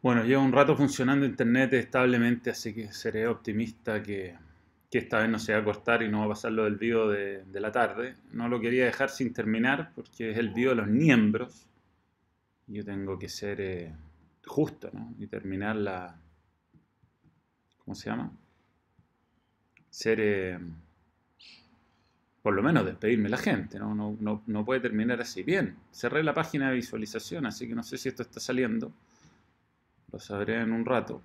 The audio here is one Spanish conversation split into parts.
Bueno, lleva un rato funcionando internet establemente, así que seré optimista que, esta vez no se va a cortar y no va a pasar lo del video de, la tarde. No lo quería dejar sin terminar porque es el video de los miembros. Yo tengo que ser eh, justo, ¿no? Y terminar la... ¿Cómo se llama? Ser... eh, por lo menos despedirme la gente. No, no, no puede terminar así. Bien, cerré la página de visualización, así que no sé si esto está saliendo. Lo sabré en un rato.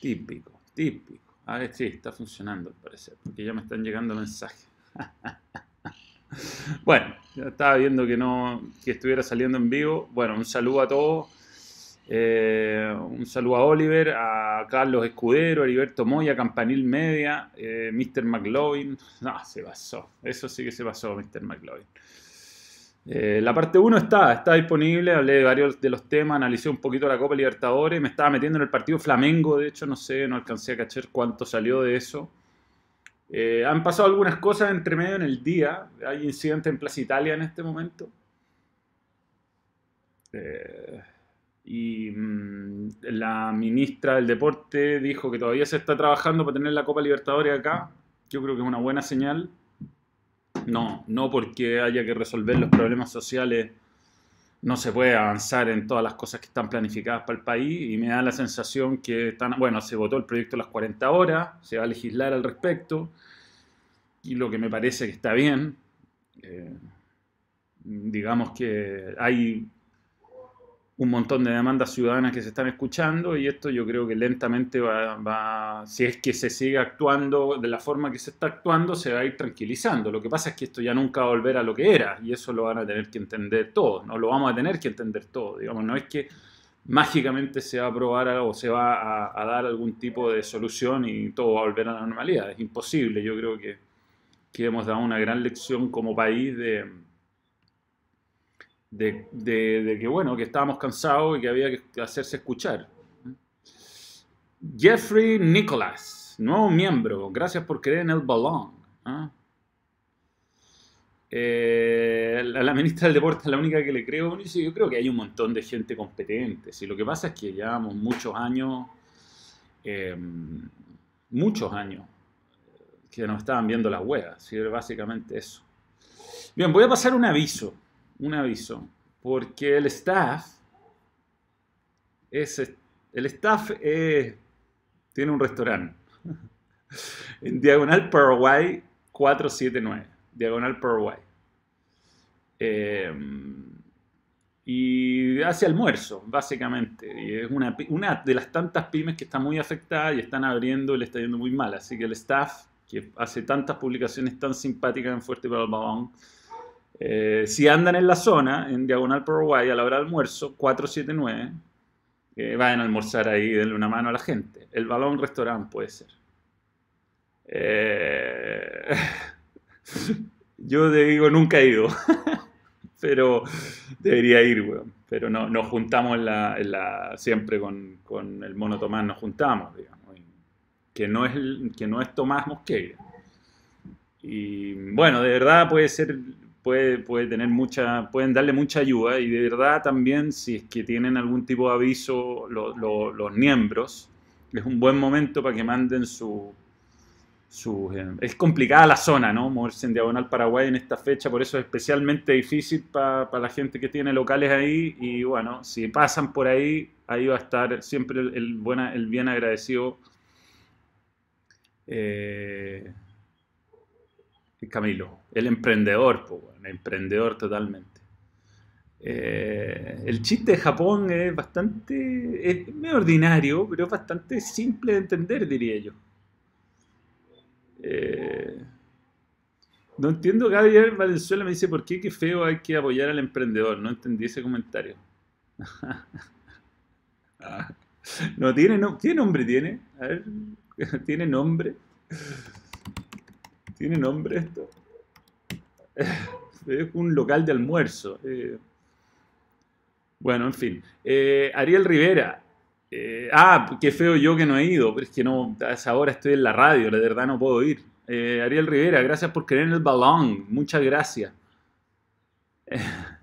Típico, típico. A ver, sí, está funcionando al parecer, porque ya me están llegando mensajes. bueno, ya estaba viendo que no, que estuviera saliendo en vivo. Bueno, un saludo a todos. Eh, un saludo a Oliver, a Carlos Escudero, a Heriberto Moya, Campanil Media, eh, Mr. McLovin. No, se pasó. Eso sí que se pasó, Mr. McLovin. Eh, la parte 1 está, está disponible, hablé de varios de los temas, analicé un poquito la Copa Libertadores, me estaba metiendo en el partido Flamengo, de hecho no sé, no alcancé a cachar cuánto salió de eso. Eh, han pasado algunas cosas entre medio en el día, hay incidentes en Plaza Italia en este momento. Eh, y mm, la ministra del Deporte dijo que todavía se está trabajando para tener la Copa Libertadores acá, yo creo que es una buena señal. No, no porque haya que resolver los problemas sociales, no se puede avanzar en todas las cosas que están planificadas para el país y me da la sensación que están, bueno, se votó el proyecto de las 40 horas, se va a legislar al respecto y lo que me parece que está bien, eh, digamos que hay un montón de demandas ciudadanas que se están escuchando y esto yo creo que lentamente va, va, si es que se sigue actuando de la forma que se está actuando, se va a ir tranquilizando. Lo que pasa es que esto ya nunca va a volver a lo que era y eso lo van a tener que entender todos, no lo vamos a tener que entender todos, digamos, no es que mágicamente se va a aprobar o se va a, dar algún tipo de solución y todo va a volver a la normalidad, es imposible, yo creo que, que hemos dado una gran lección como país de de, que bueno, que estábamos cansados y que había que hacerse escuchar. Jeffrey Nicholas, nuevo miembro, gracias por creer en el balón. ¿eh? Eh, la, ministra del Deporte es la única que le creo. Yo creo que hay un montón de gente competente. Si lo que pasa es que llevamos muchos años, eh, muchos años, que nos estaban viendo las huevas. ¿sí? Básicamente eso. Bien, voy a pasar un aviso un aviso, porque el staff es el staff tiene un restaurante en Diagonal Paraguay 479, Diagonal Paraguay. Eh, y hace almuerzo, básicamente. Y es una, una, de las tantas pymes que está muy afectada y están abriendo y le está yendo muy mal. Así que el staff, que hace tantas publicaciones tan simpáticas en Fuerte Balón, eh, si andan en la zona, en Diagonal Paraguay, a la hora de almuerzo, 479, eh, vayan a almorzar ahí, denle una mano a la gente. El balón restaurante puede ser. Eh, yo digo, nunca he ido, pero debería ir, weón. Pero no, nos juntamos en la, siempre con, con, el mono Tomás, nos juntamos, digamos. Que no es, que no es Tomás Mosqueira. Y bueno, de verdad puede ser puede, tener mucha, pueden darle mucha ayuda y de verdad también si es que tienen algún tipo de aviso lo, lo, los miembros, es un buen momento para que manden su... eh, es complicada la zona, ¿no? Moverse en Diagonal Paraguay en esta fecha, por eso es especialmente difícil para, la gente que tiene locales ahí y bueno, si pasan por ahí, ahí va a estar siempre el, el, el bien agradecido. Eh, Camilo, el emprendedor, pues, emprendedor totalmente. Eh, el chiste de Japón es bastante, es medio ordinario, pero es bastante simple de entender, diría yo. Eh, no entiendo, Gabriel Valenzuela me dice, ¿por qué qué feo hay que apoyar al emprendedor? No entendí ese comentario. no tiene, no, ¿qué nombre tiene? A ver, ¿tiene nombre? ¿Tiene nombre esto? Es un local de almuerzo. Eh, bueno, en fin. Eh, Ariel Rivera. Eh, ah, qué feo yo que no he ido, pero es que no, a estoy en la radio, de verdad no puedo ir. Ariel Rivera, gracias por creer en el balón, muchas gracias.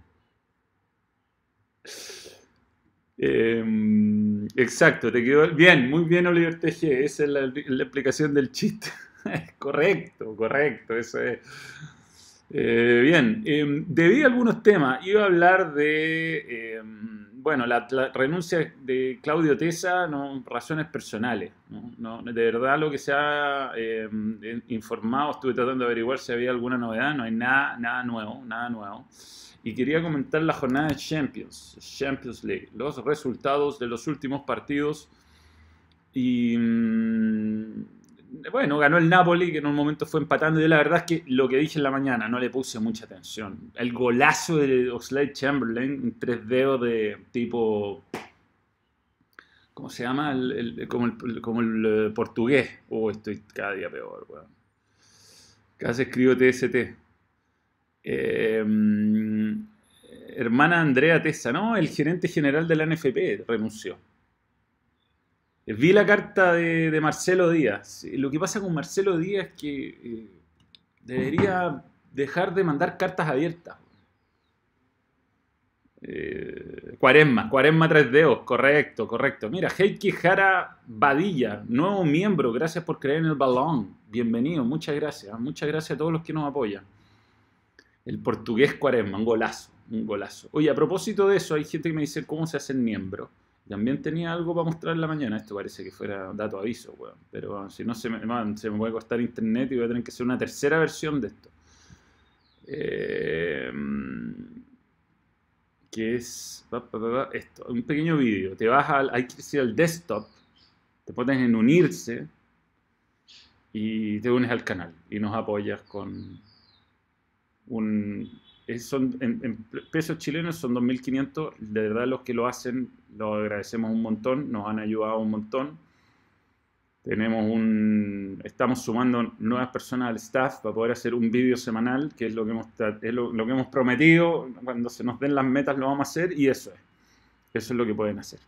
Exacto, te quedó bien, muy bien Oliver TG, esa es la, explicación del chiste. correcto, correcto, eso es. Eh, bien, eh, debí algunos temas. Iba a hablar de, em, bueno, la, renuncia de Claudio Tesa, no, razones personales. de verdad lo que se ha informado, estuve tratando de averiguar si había alguna novedad, no hay nada, nada nuevo, nada nuevo y quería comentar la jornada de Champions, Champions League, los resultados de los últimos partidos. Y mm, bueno, ganó el Napoli, que en un momento fue empatando. Y la verdad es que lo que dije en la mañana no le puse mucha atención. El golazo de Oxlade Chamberlain, tres dedos de tipo. ¿Cómo se llama? como, el, eh, portugués. Oh, estoy cada día peor, weón. Casi escribo TST. Em, hermana Andrea Tessa, ¿no? El gerente general de la NFP renunció. Vi la carta de, Marcelo Díaz. Lo que pasa con Marcelo Díaz es que eh, debería dejar de mandar cartas abiertas. Eh, cuaresma, Cuaresma 3 dedos, correcto, correcto. Mira, Heiki Jara Badilla, nuevo miembro, gracias por creer en el balón. Bienvenido, muchas gracias. Muchas gracias a todos los que nos apoyan. El portugués Cuaresma, un golazo, un golazo. Oye, a propósito de eso, hay gente que me dice cómo se hace el miembro. También tenía algo para mostrar en la mañana. Esto parece que fuera dato aviso, weón. Pero si no, se me, se me puede costar internet y voy a tener que hacer una tercera versión de esto. Eh, que es esto, un pequeño vídeo. Te vas al, hay que al desktop, te pones en unirse y te unes al canal y nos apoyas con, un, son, en, pesos chilenos son 2.500, de verdad los que lo hacen, lo agradecemos un montón, nos han ayudado un montón. Tenemos un, estamos sumando nuevas personas al staff para poder hacer un vídeo semanal, que es lo que hemos, es lo, que hemos prometido, cuando se nos den las metas lo vamos a hacer y eso es, eso es lo que pueden hacer.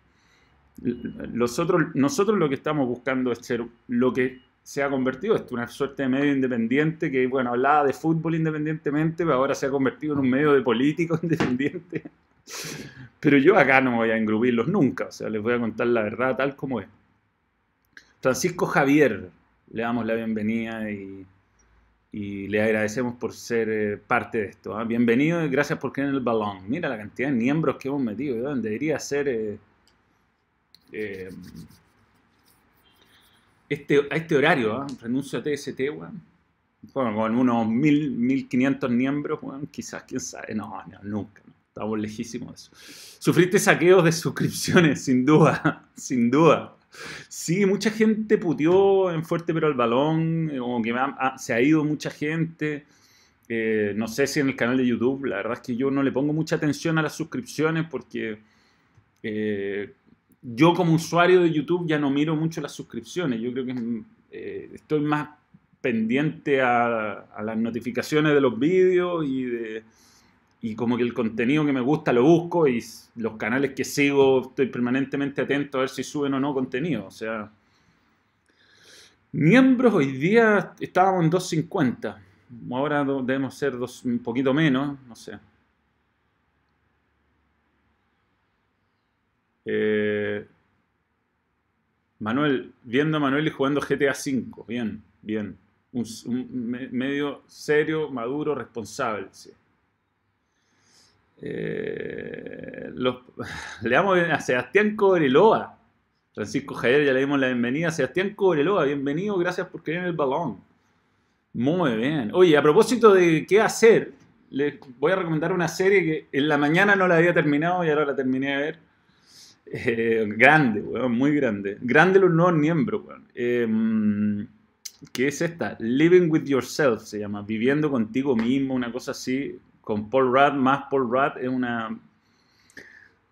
Nosotros, nosotros lo que estamos buscando es ser lo que se ha convertido, esto una suerte de medio independiente que, bueno, hablaba de fútbol independientemente, pero ahora se ha convertido en un medio de político independiente. Pero yo acá no voy a engrupirlos nunca, o sea, les voy a contar la verdad tal como es. Francisco Javier, le damos la bienvenida y, le agradecemos por ser eh, parte de esto. ¿ah? Bienvenido y gracias por creer en el balón. Mira la cantidad de miembros que hemos metido, debería ser... Eh, eh, este, a este horario, ¿eh? renuncio a TST, weón. Bueno, con unos mil, 1500 miembros, quizás, quién sabe. No, no, nunca. Estamos lejísimos de eso. Sufriste saqueos de suscripciones, sin duda, sin duda. Sí, mucha gente puteó en Fuerte pero el balón, eh, como que se ha ido mucha gente. Eh, no sé si en el canal de YouTube, la verdad es que yo no le pongo mucha atención a las suscripciones porque eh, yo como usuario de YouTube ya no miro mucho las suscripciones. Yo creo que eh, estoy más pendiente a, las notificaciones de los vídeos y, y como que el contenido que me gusta lo busco y los canales que sigo estoy permanentemente atento a ver si suben o no contenido. O sea, miembros hoy día estábamos en 250. Ahora debemos ser un poquito menos, no sé. Eh, Manuel, viendo a Manuel y jugando GTA V. Bien, bien. Un, medio serio, maduro, responsable. Eh, le damos a Sebastián Cobreloa. Francisco Javier, ya le dimos la bienvenida. Sebastián Cobreloa, bienvenido, gracias por querer el balón. Muy bien. Oye, a propósito de qué hacer, les voy a recomendar una serie que en la mañana no la había terminado y ahora la terminé de ver eh, grande, muy grande. Grande los nuevos miembros, em, ¿Qué es esta? Living with Yourself se llama, viviendo contigo mismo, una cosa así, con Paul Rudd, más Paul Rudd, es una...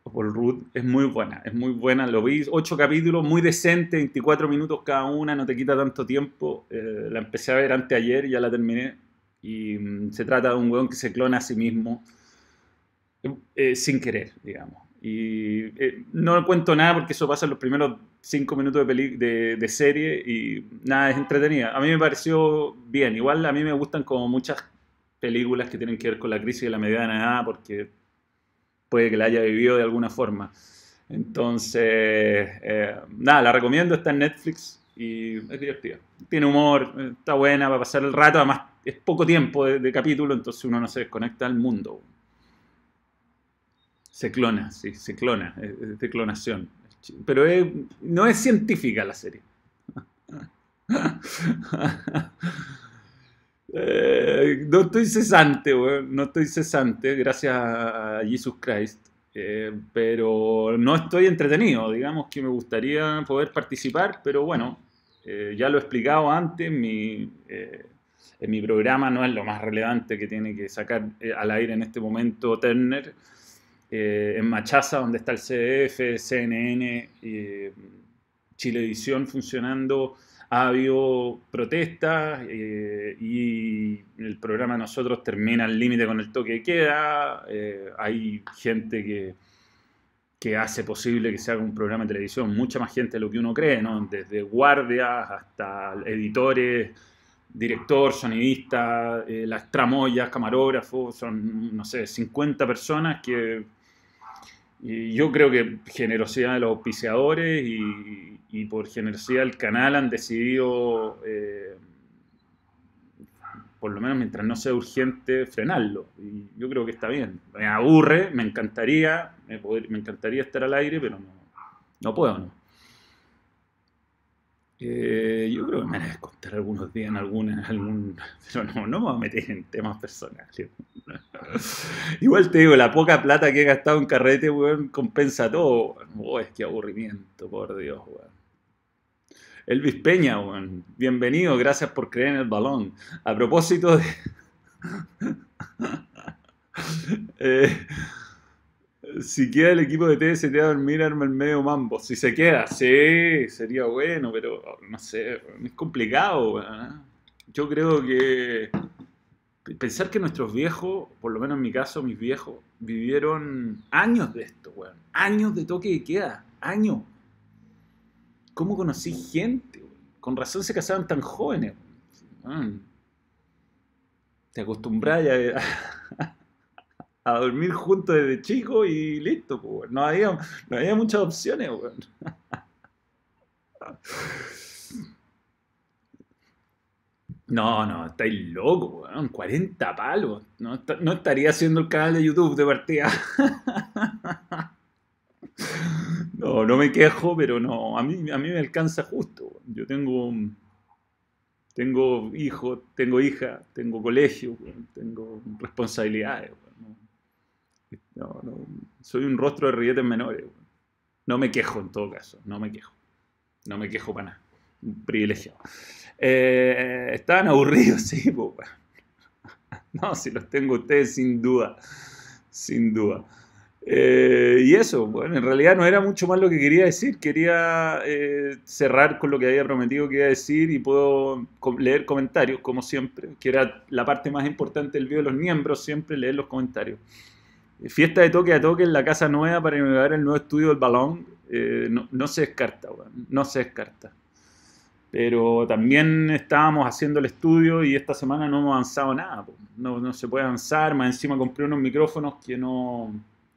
Paul Rudd es muy buena, es muy buena, lo vi, ocho capítulos, muy decente, 24 minutos cada una, no te quita tanto tiempo, eh, la empecé a ver antes ayer, ya la terminé, y mm, se trata de un weón que se clona a sí mismo, eh, sin querer, digamos. Y eh, no cuento nada porque eso pasa en los primeros cinco minutos de, de, serie y nada, es entretenida. A mí me pareció bien. Igual a mí me gustan como muchas películas que tienen que ver con la crisis de la mediana edad porque puede que la haya vivido de alguna forma. Entonces, eh, nada, la recomiendo, está en Netflix y es divertida. Tiene humor, está buena para pasar el rato, además es poco tiempo de, capítulo, entonces uno no se desconecta del mundo. Se clona, sí, se clona, es de clonación. Pero no es científica la serie. Eh, no estoy cesante, no estoy cesante, gracias a Jesus Christ. Eh, pero no estoy entretenido, digamos que me gustaría poder participar, pero bueno, eh, ya lo he explicado antes, mi, en mi programa no es lo más relevante que tiene que sacar al aire en este momento Turner, en Machaza, donde está el CDF, CNN, Chilevisión funcionando ha habido protestas eh, y el programa nosotros termina al límite con el toque de queda. Eh, hay gente que, que hace posible que se haga un programa de televisión, mucha más gente de lo que uno cree, ¿no? desde guardias hasta editores, director, sonidista, eh, las tramoyas, camarógrafos, son, no sé, 50 personas que y yo creo que generosidad de los auspiciadores y, por generosidad del canal han decidido, eh, por lo menos mientras no sea urgente, frenarlo. Y yo creo que está bien. Me aburre, me encantaría, me, me encantaría estar al aire, pero no, no puedo, ¿no? Eh, yo creo que me van a contar algunos días en alguna, algún, pero no, no me voy a meter en temas personales. Igual te digo, la poca plata que he gastado en carrete, weón, compensa todo. Oh, es que aburrimiento, por Dios, weón. Elvis Peña, weón. Bienvenido, gracias por creer en el balón. A propósito de... eh, si queda el equipo de TST a dormir, arma el medio mambo. Si se queda, sí, sería bueno, pero no sé, es complicado. Yo creo que pensar que nuestros viejos, por lo menos en mi caso, mis viejos, vivieron años de esto, weón. Años de toque de queda, años. ¿Cómo conocí gente? Con razón se casaban tan jóvenes. Te acostumbras a, a dormir juntos desde chico y listo, pues, no, había, no había muchas opciones. No, no, estáis locos, 40 palos. No, estaría haciendo el canal de YouTube de partida. No, no me quejo, pero no, a mí, a mí me alcanza justo. Yo tengo, tengo hijo, tengo hija, tengo colegio, tengo responsabilidades. No, no, soy un rostro de rilletes menores. No me quejo en todo caso, no me quejo. No me quejo para nada. Privilegiado. Eh, estaban aburridos, sí, pues, No, si los tengo ustedes sin duda. Sin duda. Eh, y eso, bueno, en realidad no era mucho más lo que quería decir. Quería eh, cerrar con lo que había prometido que iba a decir y puedo leer comentarios, como siempre, que era la parte más importante del video de los miembros, siempre leer los comentarios. Fiesta de toque a toque en la casa nueva para inaugurar el nuevo estudio del balón. Eh, no, se descarta, no se descarta. Pero también estábamos haciendo el estudio y esta semana no hemos avanzado nada. No, no, se puede avanzar. Más encima compré unos micrófonos que no,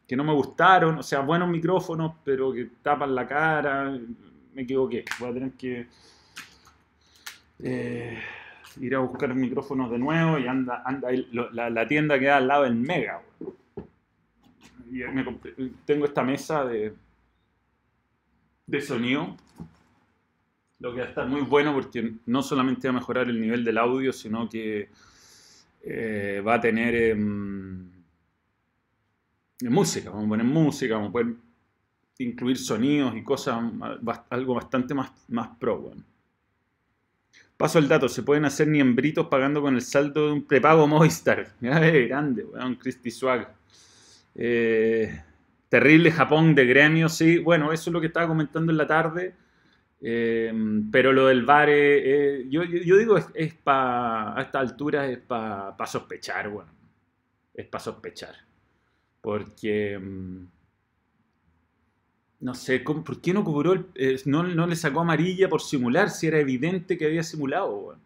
que no me gustaron. O sea, buenos micrófonos, pero que tapan la cara. Me equivoqué. Voy a tener que eh, ir a buscar micrófonos de nuevo y anda, anda la, la, tienda queda al lado del Mega tengo esta mesa de, de sonido, lo que va a estar muy bueno porque no solamente va a mejorar el nivel del audio, sino que eh, va a tener em, música, vamos a poner música, vamos a poder incluir sonidos y cosas, algo bastante más, más pro. Paso el dato, se pueden hacer ni embritos pagando con el saldo de un prepago Movistar. grande, weón, Christy Swag. Eh, terrible Japón de gremio, sí. Bueno, eso es lo que estaba comentando en la tarde. Eh, pero lo del bar, eh, yo, digo, es, para, a esta altura es para sospechar, bueno. Es para sospechar. Porque, mm, no sé, ¿por qué no cobró, no, no, le sacó amarilla por simular si era evidente que había simulado?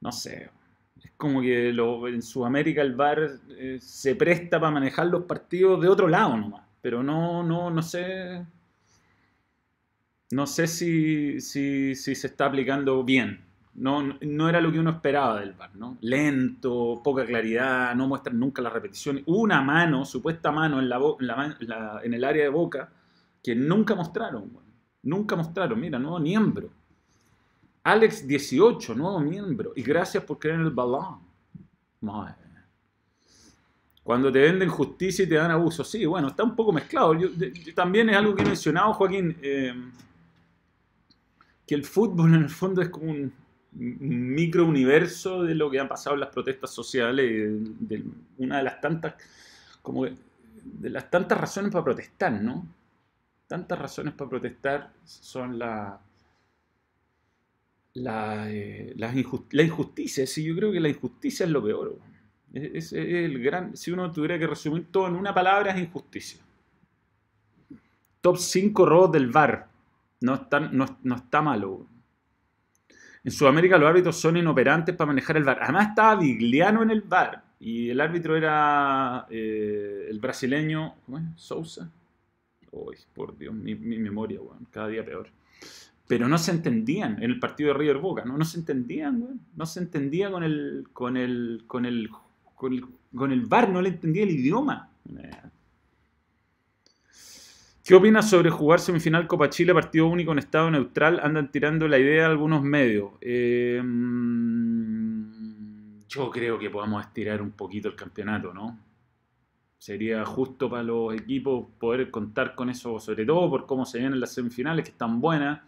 No sé. Es como que en Sudamérica el VAR eh, se presta para manejar los partidos de otro lado nomás. pero no, no, no sé. No sé si, si, si se está aplicando bien. No, no era lo que uno esperaba del VAR, ¿no? Lento, poca claridad, no muestran nunca la repetición. Una mano, supuesta mano en, la, en, el área de boca, que nunca mostraron, nunca mostraron. Mira, nuevo miembro. Alex 18, nuevo miembro. Y gracias por creer en el balón. Madre. Cuando te venden justicia y te dan abuso. Sí, bueno, está un poco mezclado. también es algo que he mencionado, Joaquín, eh, que el fútbol en el fondo es como un, microuniverso de lo que han pasado en las protestas sociales, de, una de las tantas, como de las tantas razones para protestar, ¿no? Tantas razones para protestar son la, la, eh, la, injusticia. Sí, yo creo que la injusticia es lo peor. Es, el gran, si uno tuviera que resumir todo en una palabra, es injusticia. Top 5 robos del VAR. No está, no, no está malo. En Sudamérica los árbitros son inoperantes para manejar el VAR. Además estaba Vigliano en el VAR y el árbitro era eh, el brasileño, ¿cómo es? Sousa. Uy, por Dios, mi, memoria, cada día peor. Pero no se entendían en el partido de River Boca, ¿no? No se entendían, weón. No se entendía con el, con el, con el, con el, con el VAR, no le entendía el idioma. ¿Qué opinas sobre jugar semifinal Copa Chile, partido único en estado neutral? Andan tirando la idea algunos medios. Eh, yo creo que podamos estirar un poquito el campeonato, ¿no? Sería justo para los equipos poder contar con eso, sobre todo por cómo se vienen las semifinales, que están buenas,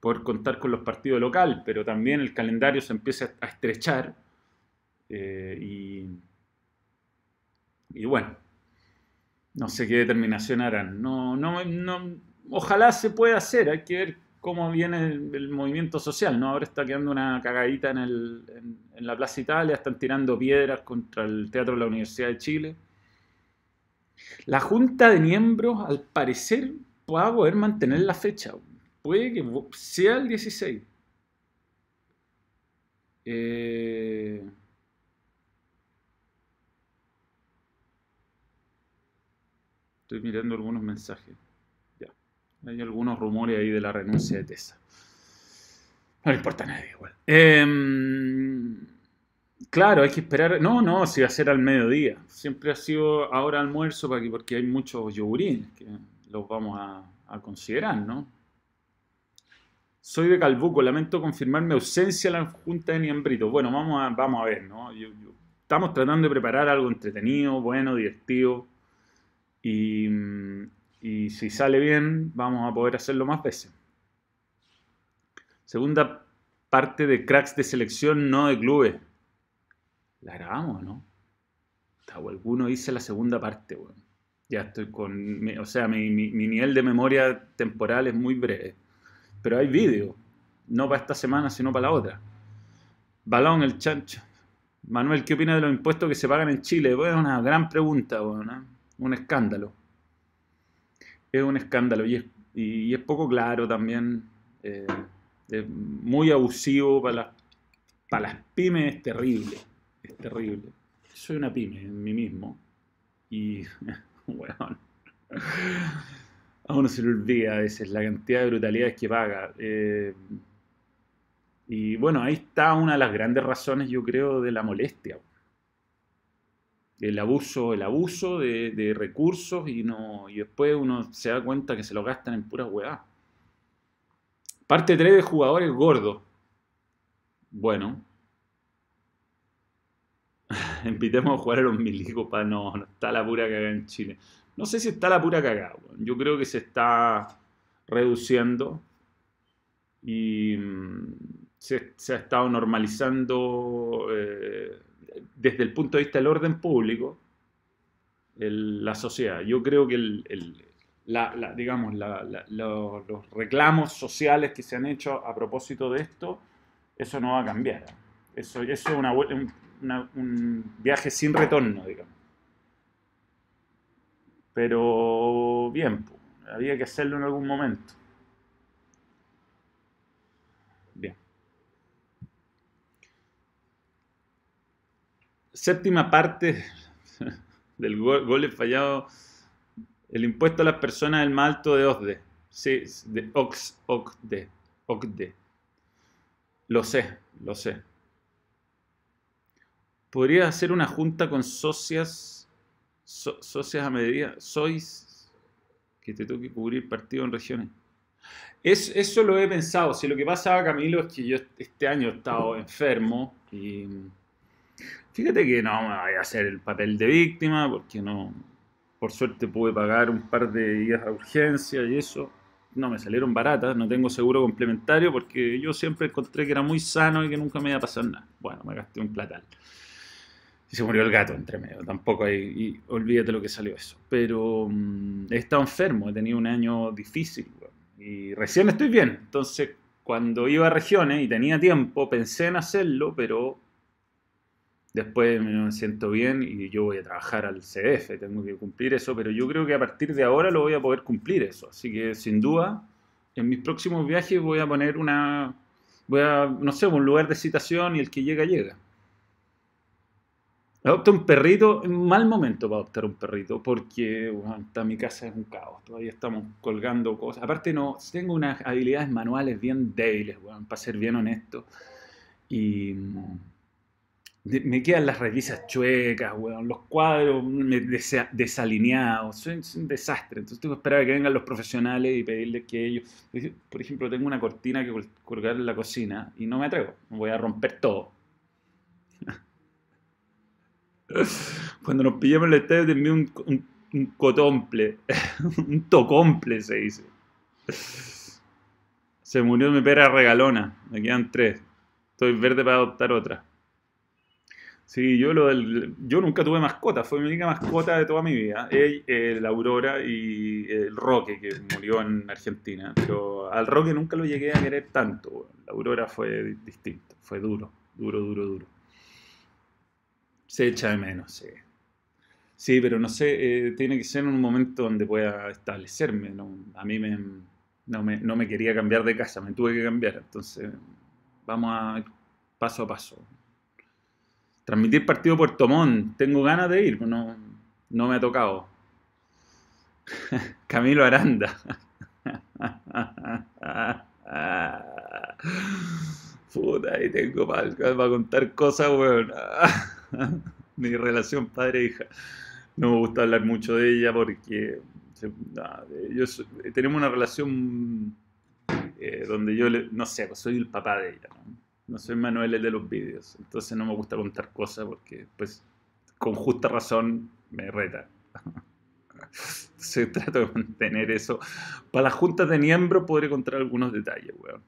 poder contar con los partidos locales, pero también el calendario se empieza a estrechar. Eh, y, y bueno, no sé qué determinación harán. No, no, no, ojalá se pueda hacer, hay que ver cómo viene el, movimiento social, ¿no? Ahora está quedando una cagadita en, el, en, la Plaza Italia, están tirando piedras contra el Teatro de la Universidad de Chile. La junta de miembros, al parecer, va a poder mantener la fecha. Puede que sea el 16. Eh, Estoy mirando algunos mensajes. Ya. Hay algunos rumores ahí de la renuncia de Tesa. No le importa a nadie igual. Em, claro, hay que esperar. No, no, si va a ser al mediodía. Siempre ha sido ahora almuerzo porque hay muchos yogurines que los vamos a, considerar, ¿no? Soy de Calbuco, lamento confirmar mi ausencia en la Junta de Niembrito. Bueno, vamos a, vamos a ver, ¿no? estamos tratando de preparar algo entretenido, bueno, divertido y, si sale bien, vamos a poder hacerlo más veces. Segunda parte de cracks de selección, no de clubes. La grabamos, ¿no? O alguno hice la segunda parte, bueno. Ya estoy con. O sea, mi, nivel de memoria temporal es muy breve. Pero hay vídeo. No para esta semana, sino para la otra. Balón, el chancho. Manuel, ¿qué opina de los impuestos que se pagan en Chile? Bueno, una gran pregunta, bueno, un escándalo. Es un escándalo y es, y, es poco claro también. Eh, es muy abusivo para las, para las pymes, es terrible. Es terrible. Soy una pyme en mí mismo. Y, bueno, a uno se le olvida a veces la cantidad de brutalidades que paga. Eh, y bueno, ahí está una de las grandes razones, yo creo, de la molestia el abuso, el abuso de, recursos y, no, y después uno se da cuenta que se lo gastan en pura hueá. Parte 3 de jugadores gordos. Bueno. Invitemos a jugar a los milicos para no, no está la pura cagada en Chile. No sé si está la pura cagada. Yo creo que se está reduciendo y mm, se, ha estado normalizando eh, desde el punto de vista del orden público, la sociedad. Yo creo que digamos, los reclamos sociales que se han hecho a propósito de esto, eso no va a cambiar. Eso, eso es un viaje sin retorno, digamos. Pero bien, había que hacerlo en algún momento. Séptima parte del gol, fallado El impuesto a las personas el más alto de OCDE. Sí, de Ox. OCDE. Lo sé, lo sé. Podría hacer una junta con socias, socias a medida. Sois que te toque cubrir partido en regiones. Es, eso lo he pensado. Si lo que pasa, Camilo, es que yo este año he estado enfermo y fíjate que no me voy a hacer el papel de víctima porque no, por suerte pude pagar un par de días a urgencia y eso. No me salieron baratas, no tengo seguro complementario porque yo siempre encontré que era muy sano y que nunca me iba a pasar nada. Bueno, me gasté un platal. Y se murió el gato entre medio, tampoco hay, olvídate lo que salió eso. Pero mm, he estado enfermo, he tenido un año difícil, y recién estoy bien. Entonces, cuando iba a regiones y tenía tiempo, pensé en hacerlo, pero después me siento bien y yo voy a trabajar al CF, tengo que cumplir eso, pero yo creo que a partir de ahora lo voy a poder cumplir eso. Así que sin duda, en mis próximos viajes voy a poner una, voy a, no sé, un lugar de citación y el que llega, llega. Adopta un perrito, en mal momento para adoptar un perrito, porque bueno, mi casa es un caos, todavía estamos colgando cosas. Aparte no, tengo unas habilidades manuales bien débiles, bueno, para ser bien honesto. Y me quedan las revisas chuecas, los cuadros desalineados, es un desastre. Entonces tengo que esperar a que vengan los profesionales y pedirles que ellos... Por ejemplo, tengo una cortina que colgar en la cocina y no me atrevo, voy a romper todo. Cuando nos pillamos el estadio te envío un, un, cotomple, un tocomple se dice. Se murió mi pera regalona, me quedan tres. Estoy verde para adoptar otra. Sí, yo, lo del, yo nunca tuve mascota, fue mi única mascota de toda mi vida. Él, la Aurora y el Roque, que murió en Argentina. Pero al Roque nunca lo llegué a querer tanto. La Aurora fue distinto, fue duro, duro, duro, duro. Se echa de menos, sí. Sí, pero no sé, eh, tiene que ser en un momento donde pueda establecerme. A mí me, no, me, no me quería cambiar de casa, me tuve que cambiar. Entonces, vamos a paso a paso. Transmitir partido Puerto Montt, tengo ganas de ir, no, no me ha tocado. Camilo Aranda. Puta, ahí tengo para, para contar cosas, weón. mi relación padre-hija. No me gusta hablar mucho de ella porque tenemos una relación eh, donde yo, no sé, pues soy el papá de ella. ¿no? Soy Manuel el de los vídeos. Entonces no me gusta contar cosas porque, pues, con justa razón me reta. Se trata de mantener eso. Para las juntas de miembros podré contar algunos detalles, weón.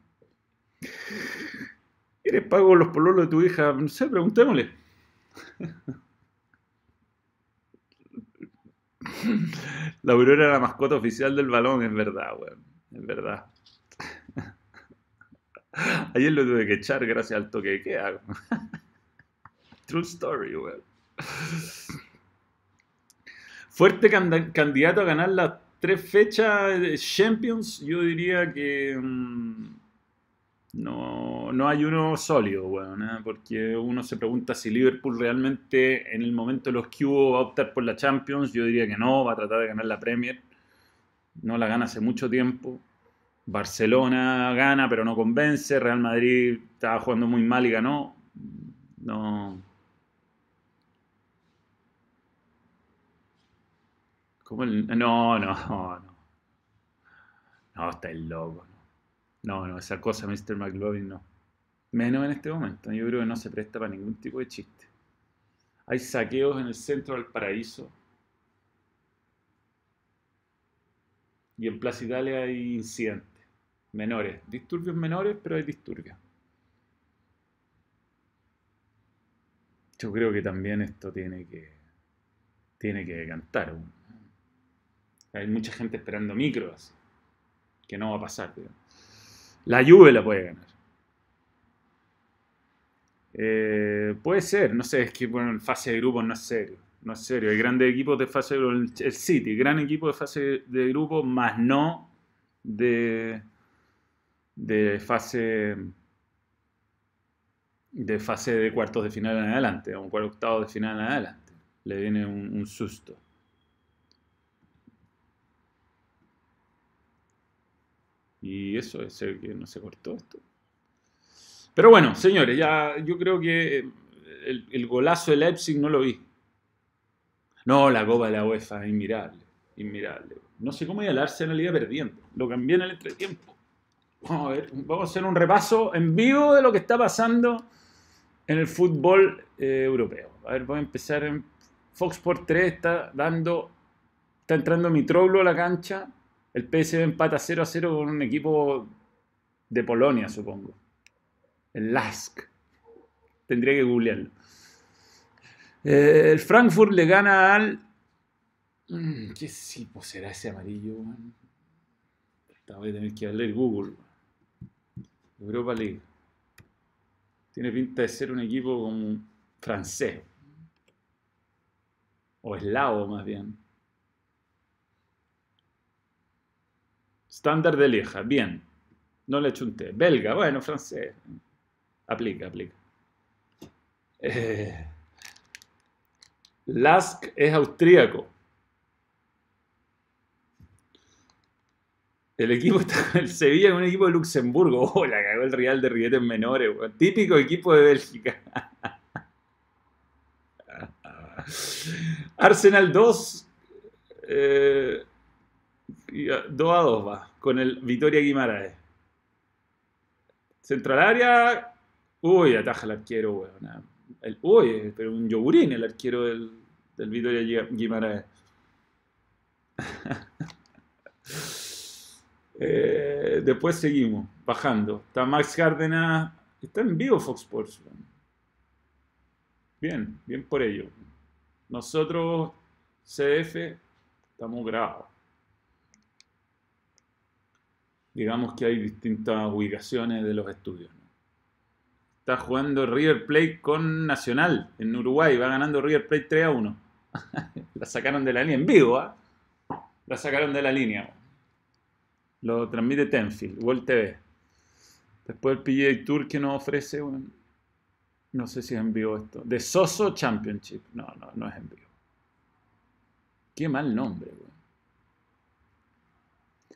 ¿Eres pago los pololos de tu hija? No sé, preguntémosle. La Aurora era la mascota oficial del balón, es verdad, weón. Es verdad. Ayer lo tuve que echar gracias al toque que hago. True story, weón. Fuerte candidato a ganar las tres fechas de Champions, yo diría que. Mm, no, no hay uno sólido, bueno, ¿eh? porque uno se pregunta si Liverpool realmente en el momento de los que va a optar por la Champions. Yo diría que no, va a tratar de ganar la Premier. No la gana hace mucho tiempo. Barcelona gana, pero no convence. Real Madrid estaba jugando muy mal y ganó. No. ¿Cómo No, no, no. No, está el loco. No, no, esa cosa, Mr. McLovin, no. Menos en este momento. Yo creo que no se presta para ningún tipo de chiste. Hay saqueos en el centro del paraíso. Y en Plaza Italia hay incidentes menores. Disturbios menores, pero hay disturbios. Yo creo que también esto tiene que, tiene que cantar. Hay mucha gente esperando micros, que no va a pasar. La Juve la puede ganar. Eh, puede ser, no sé, es que bueno, en fase de grupos no es serio. No es serio. Hay grandes equipos de fase de. El City, gran equipo de fase de grupo, más no de, de fase de fase de cuartos de final en adelante, a un octavo de final en adelante. Le viene un, susto. Y eso, es que no se cortó esto. Pero bueno, señores, ya yo creo que eh, el, golazo de Leipzig no lo vi. No, la Copa de la UEFA es inmirable, inmirable. No sé cómo ir al Arsenal iba perdiendo. Lo cambié en el entretiempo. Vamos a hacer un repaso en vivo de lo que está pasando en el fútbol eh, europeo. A ver, voy a empezar en Fox Sport 3 está dando, está entrando Mitroglou a la cancha. El PSV empata 0 a 0 con un equipo de Polonia, supongo. El Lask. Tendría que googlearlo. Eh, el Frankfurt le gana al. Mm, ¿Qué tipo será ese amarillo? Voy a tener que el Google. Europa League. Tiene pinta de ser un equipo como francés. O eslavo, más bien. Standard de Lieja, bien. No le chunté. Belga, bueno, francés. Aplica, aplica. Eh, Lask es austríaco. El equipo está el Sevilla es un equipo de Luxemburgo. Oh, la cagó el Real de Rietes Menores, weón. Típico equipo de Bélgica. Arsenal 2. eh, y a- 2 a 2 va. Con el Vitoria Guimaraes. Central área. Uy, ataja el arquero, weón. Uy, pero un yogurín el arquero del, del Vitoria Gui- Guimaraes. Eh, después seguimos, bajando. Está Max Cárdenas. Está en vivo Fox Sports. Bien, bien por ello. Nosotros, CF, estamos grabados. Digamos que hay distintas ubicaciones de los estudios. Está jugando River Plate con Nacional en Uruguay. Va ganando River Plate 3 a 1. la sacaron de la línea en vivo, ¿ah? La sacaron de la línea. Lo transmite Tenfield, World TV. Después el PGA Tour que nos ofrece, bueno, no sé si es en vivo esto. De Soso Championship. No, no, no es en vivo. Qué mal nombre, weón.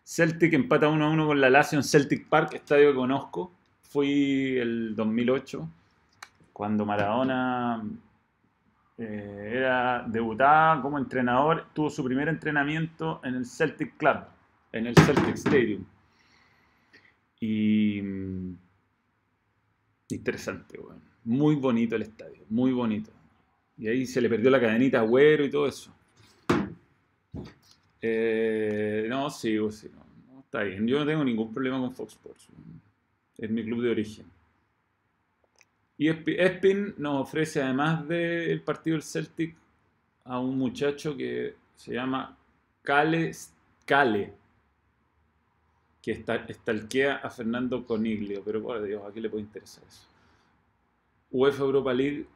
Celtic empata 1 a 1 con la Lazio Celtic Park, estadio que conozco. Fui el 2008, cuando Maradona eh, era debutaba como entrenador, tuvo su primer entrenamiento en el Celtic Club, en el Celtic Stadium. Y mm, interesante, weón. Muy bonito el estadio, muy bonito. Y ahí se le perdió la cadenita a Agüero y todo eso. Eh, no, sí, sí, no, está bien. Yo no tengo ningún problema con Fox Sports. Es mi club de origen. Y Espi- Espin nos ofrece, además del partido del Celtic, a un muchacho que se llama Cale, Cale que estalquea a Fernando Coniglio. Pero por Dios, ¿a qué le puede interesar eso? UEFA Europa League,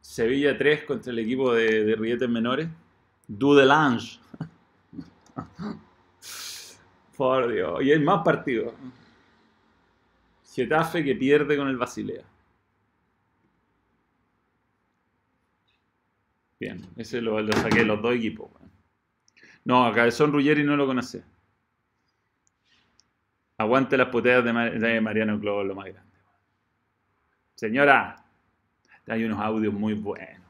Sevilla 3 contra el equipo de, de Rietes Menores. Dudelange. Por Dios. Y hay más partidos. Getafe que pierde con el Basilea. Bien, ese lo, saqué los dos equipos. No, a Cabezón Ruggeri no lo conocí. Aguante las puteadas de, Ma- de Mariano Clovo, lo más grande. Señora, hay unos audios muy buenos.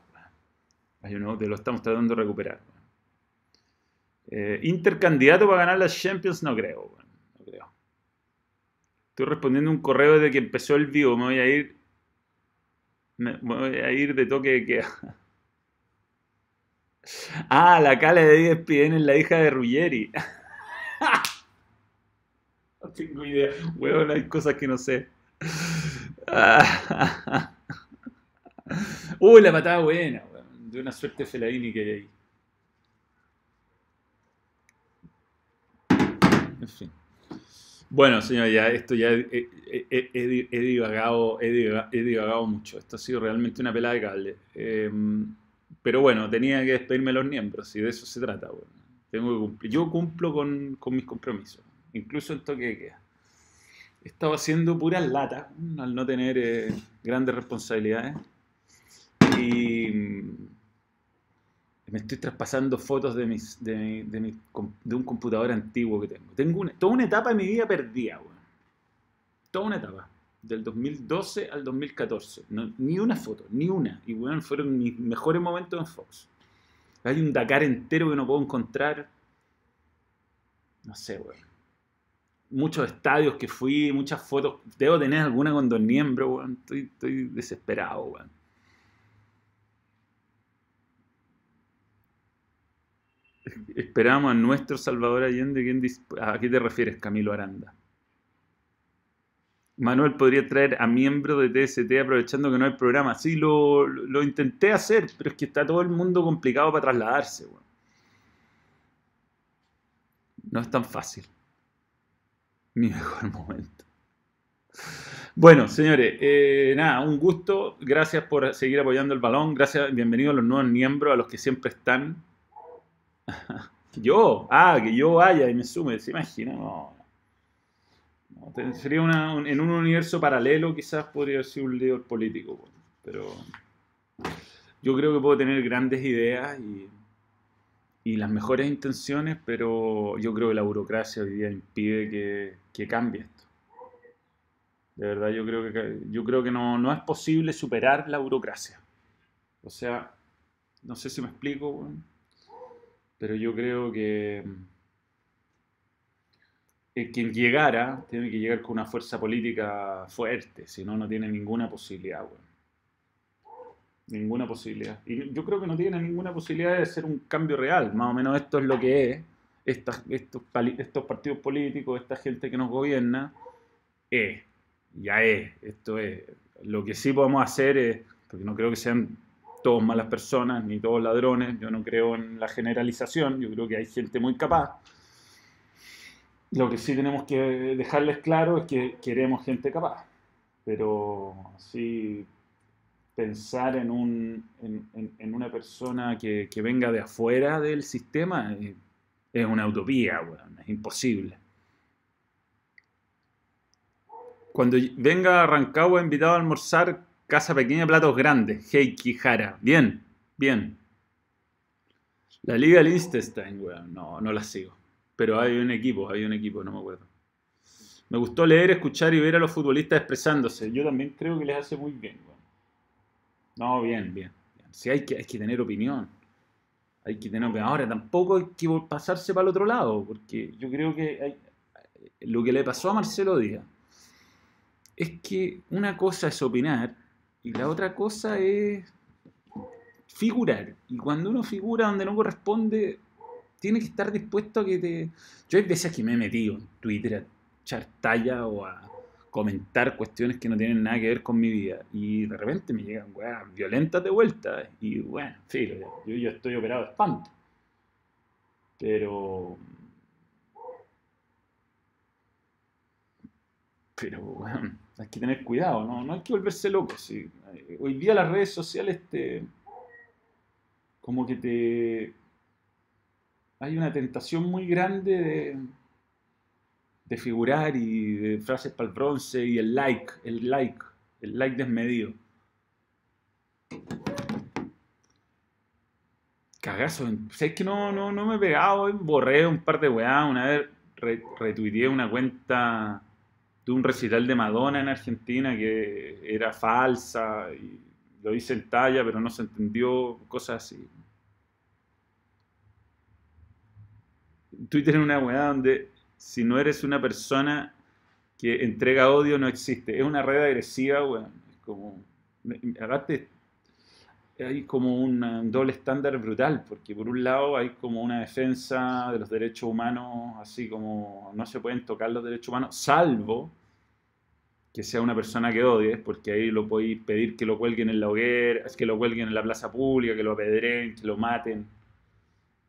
Hay unos, te lo estamos tratando de recuperar. Eh, Intercandidato para ganar las Champions, no creo. No creo. Estoy respondiendo un correo desde que empezó el vivo. Me voy a ir. Me voy a ir de toque de queda. Ah, la cala de ESPN es la hija de Ruggeri. No tengo idea. Weón, hay cosas que no sé. Uy, la patada buena, weón. De una suerte Fellaini que hay ahí. En fin. Bueno, señor, ya esto ya he, he- he- he he divagado, he divaga- he divagado mucho. Esto ha sido realmente una pelada de cable. Eh, pero bueno, tenía que despedirme de los miembros y de eso se trata. weón. Tengo que cumplir. Yo cumplo con mis compromisos, incluso en toque de queda. He haciendo puras latas mm, al no tener eh, grandes responsabilidades. Y, me estoy traspasando fotos de, mis, de, de, de un computador antiguo que tengo. Tengo toda una etapa de mi vida perdida, weón. Toda una etapa. Del 2012 al 2014. ni una foto, ni una. Y bueno, fueron mis mejores momentos en Fox. Hay un Dakar entero que no puedo encontrar. No sé, weón. Muchos estadios que fui, muchas fotos. Debo tener alguna con Don Niembro, weón. Estoy, estoy desesperado, weón. Esperamos a nuestro Salvador Allende. ¿A qué te refieres, Camilo Aranda? Manuel podría traer a miembro de TST aprovechando que no hay programa. Sí, lo, lo, intenté hacer, pero es que está todo el mundo complicado para trasladarse. No es tan fácil. Mi mejor momento. Bueno, señores, eh, nada, un gusto. Gracias por seguir apoyando el balón. Gracias, bienvenidos a los nuevos miembros, a los que siempre están. yo, ah, que yo vaya y me sume, ¿se imagina? Sería en un universo paralelo quizás podría ser un líder político, pero yo creo que puedo tener grandes ideas y, y, las mejores intenciones, pero yo creo que la burocracia hoy día impide que, que cambie esto. De verdad, yo creo que, yo creo que no, no, es posible superar la burocracia. O sea, no sé si me explico pero yo creo que eh, quien llegara tiene que llegar con una fuerza política fuerte, si no, no tiene ninguna posibilidad, Ninguna posibilidad. Y yo creo que no tiene ninguna posibilidad de hacer un cambio real. Más o menos esto es lo que es. estos, estos partidos políticos, esta gente que nos gobierna, es. Ya es. Esto es. Lo que sí podemos hacer es, porque no creo que sean todos malas personas, ni todos ladrones, yo no creo en la generalización, yo creo que hay gente muy capaz. Lo que sí tenemos que dejarles claro es que queremos gente capaz, pero sí pensar en, un, en, una persona que, venga de afuera del sistema es, una utopía, es imposible. Cuando venga Rancagua invitado a almorzar, Casa pequeña, platos grandes. Heiki Jara. Bien, bien. La Liga Liechtenstein, weón. No, no la sigo. Pero hay un equipo, hay un equipo, no me acuerdo. Me gustó leer, escuchar y ver a los futbolistas expresándose. Yo también creo que les hace muy bien, weón. No, bien, bien. Sí, hay que, hay que tener opinión. Hay que tener opinión. Ahora, tampoco hay que pasarse para el otro lado, porque yo creo que hay, lo que le pasó a Marcelo Díaz es que una cosa es opinar y la otra cosa es figurar. Y cuando uno figura donde no corresponde, tiene que estar dispuesto a que te... Yo hay veces que me he metido en Twitter a echar o a comentar cuestiones que no tienen nada que ver con mi vida. Y de repente me llegan weas violentas de vuelta. Y bueno, sí, yo, yo estoy operado de espanto. Pero... Pero, bueno, hay que tener cuidado, ¿no? No hay que volverse loco. ¿sí? Hoy día las redes sociales te. como que te. hay una tentación muy grande de. De figurar y de frases para el bronce y el like, el like, el like desmedido. Cagazo. ¿Sabes que no, no, no me he pegado? Borré un par de weá. Una vez retuiteé una cuenta de un recital de Madonna en Argentina que era falsa, y lo hice en talla, pero no se entendió, cosas así. Twitter es una weá donde si no eres una persona que entrega odio no existe. Es una red agresiva. Es como. Aparte, hay como un doble estándar brutal, porque por un lado hay como una defensa de los derechos humanos, así como no se pueden tocar los derechos humanos, salvo que sea una persona que odies, porque ahí lo podéis pedir que lo cuelguen en la hoguera, que lo cuelguen en la plaza pública, que lo apedreen, que lo maten.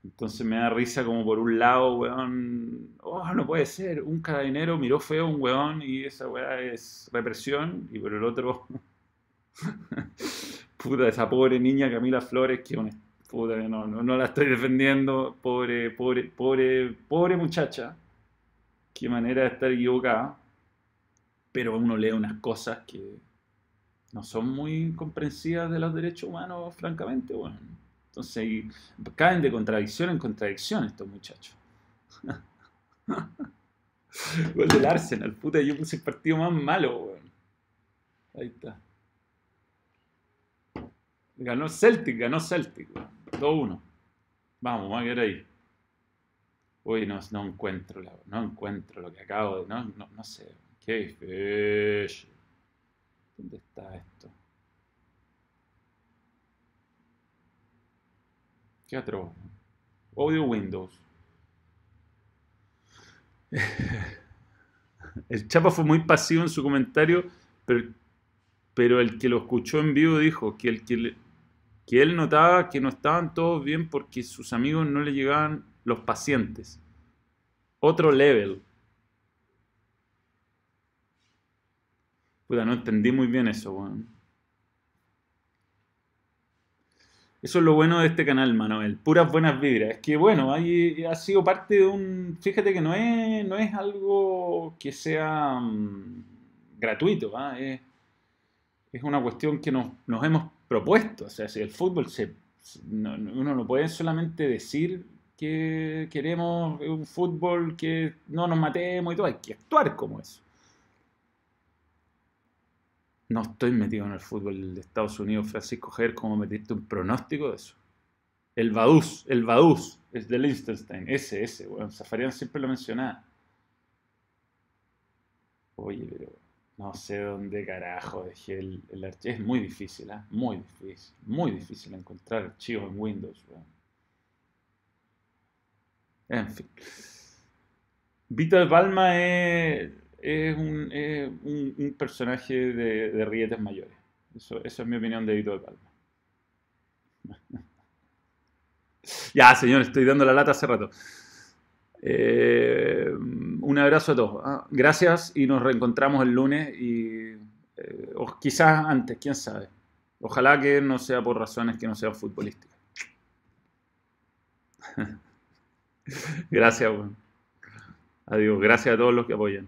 Entonces me da risa como por un lado, weón, oh, no puede ser, un carabinero miró feo a un weón y esa weá es represión, y por el otro, puta, esa pobre niña Camila Flores, que puta, no, no, no la estoy defendiendo, pobre, pobre, pobre, pobre muchacha, qué manera de estar equivocada pero uno lee unas cosas que no son muy comprensivas de los derechos humanos, francamente, bueno. Entonces caen de contradicción en contradicción estos muchachos. Gol del Arsenal, puta, yo puse el partido más malo, weón. Ahí está. Ganó Celtic, ganó Celtic, weón. 2-1. Vamos, vamos a ver ahí. Uy, no, no encuentro, no encuentro lo que acabo de. No, no, sé. Qué fish. ¿Dónde está esto? ¿Qué otro? Audio Windows. El Chapa fue muy pasivo en su comentario, pero, pero el que lo escuchó en vivo dijo que, el que, que él notaba que no estaban todos bien porque sus amigos no le llegaban los pacientes. Otro level. Puta, no entendí muy bien eso, weón. Eso es lo bueno de este canal, Manuel. Puras buenas vibras. Es que, bueno, ha sido parte de un... Fíjate que no es, no es algo que sea mm, gratuito. ¿ah? Es, una cuestión que nos, hemos propuesto. O sea, si el fútbol se... uno no puede solamente decir que queremos un fútbol que no nos matemos y todo. Hay que actuar como eso. No estoy metido en el fútbol de Estados Unidos, Francisco Javier, como metiste un pronóstico de eso. El Vaduz, el Vaduz, es de Liechtenstein, ese, ese, bueno, Zafarian siempre lo mencionaba. Oye, pero no sé dónde carajo dejé el, el archivo. Es muy difícil, ¿eh? Muy difícil, muy difícil encontrar archivos en Windows, En fin. Vito de Palma es es un, un, personaje de, de, rietes mayores. Eso, es mi opinión de Vito de Palma. ya, señor, estoy dando la lata hace rato. Eh, un abrazo a todos. Ah, gracias y nos reencontramos el lunes y eh, o quizás antes, quién sabe. Ojalá que no sea por razones que no sean futbolísticas. gracias, bueno. Adiós. Gracias a todos los que apoyan.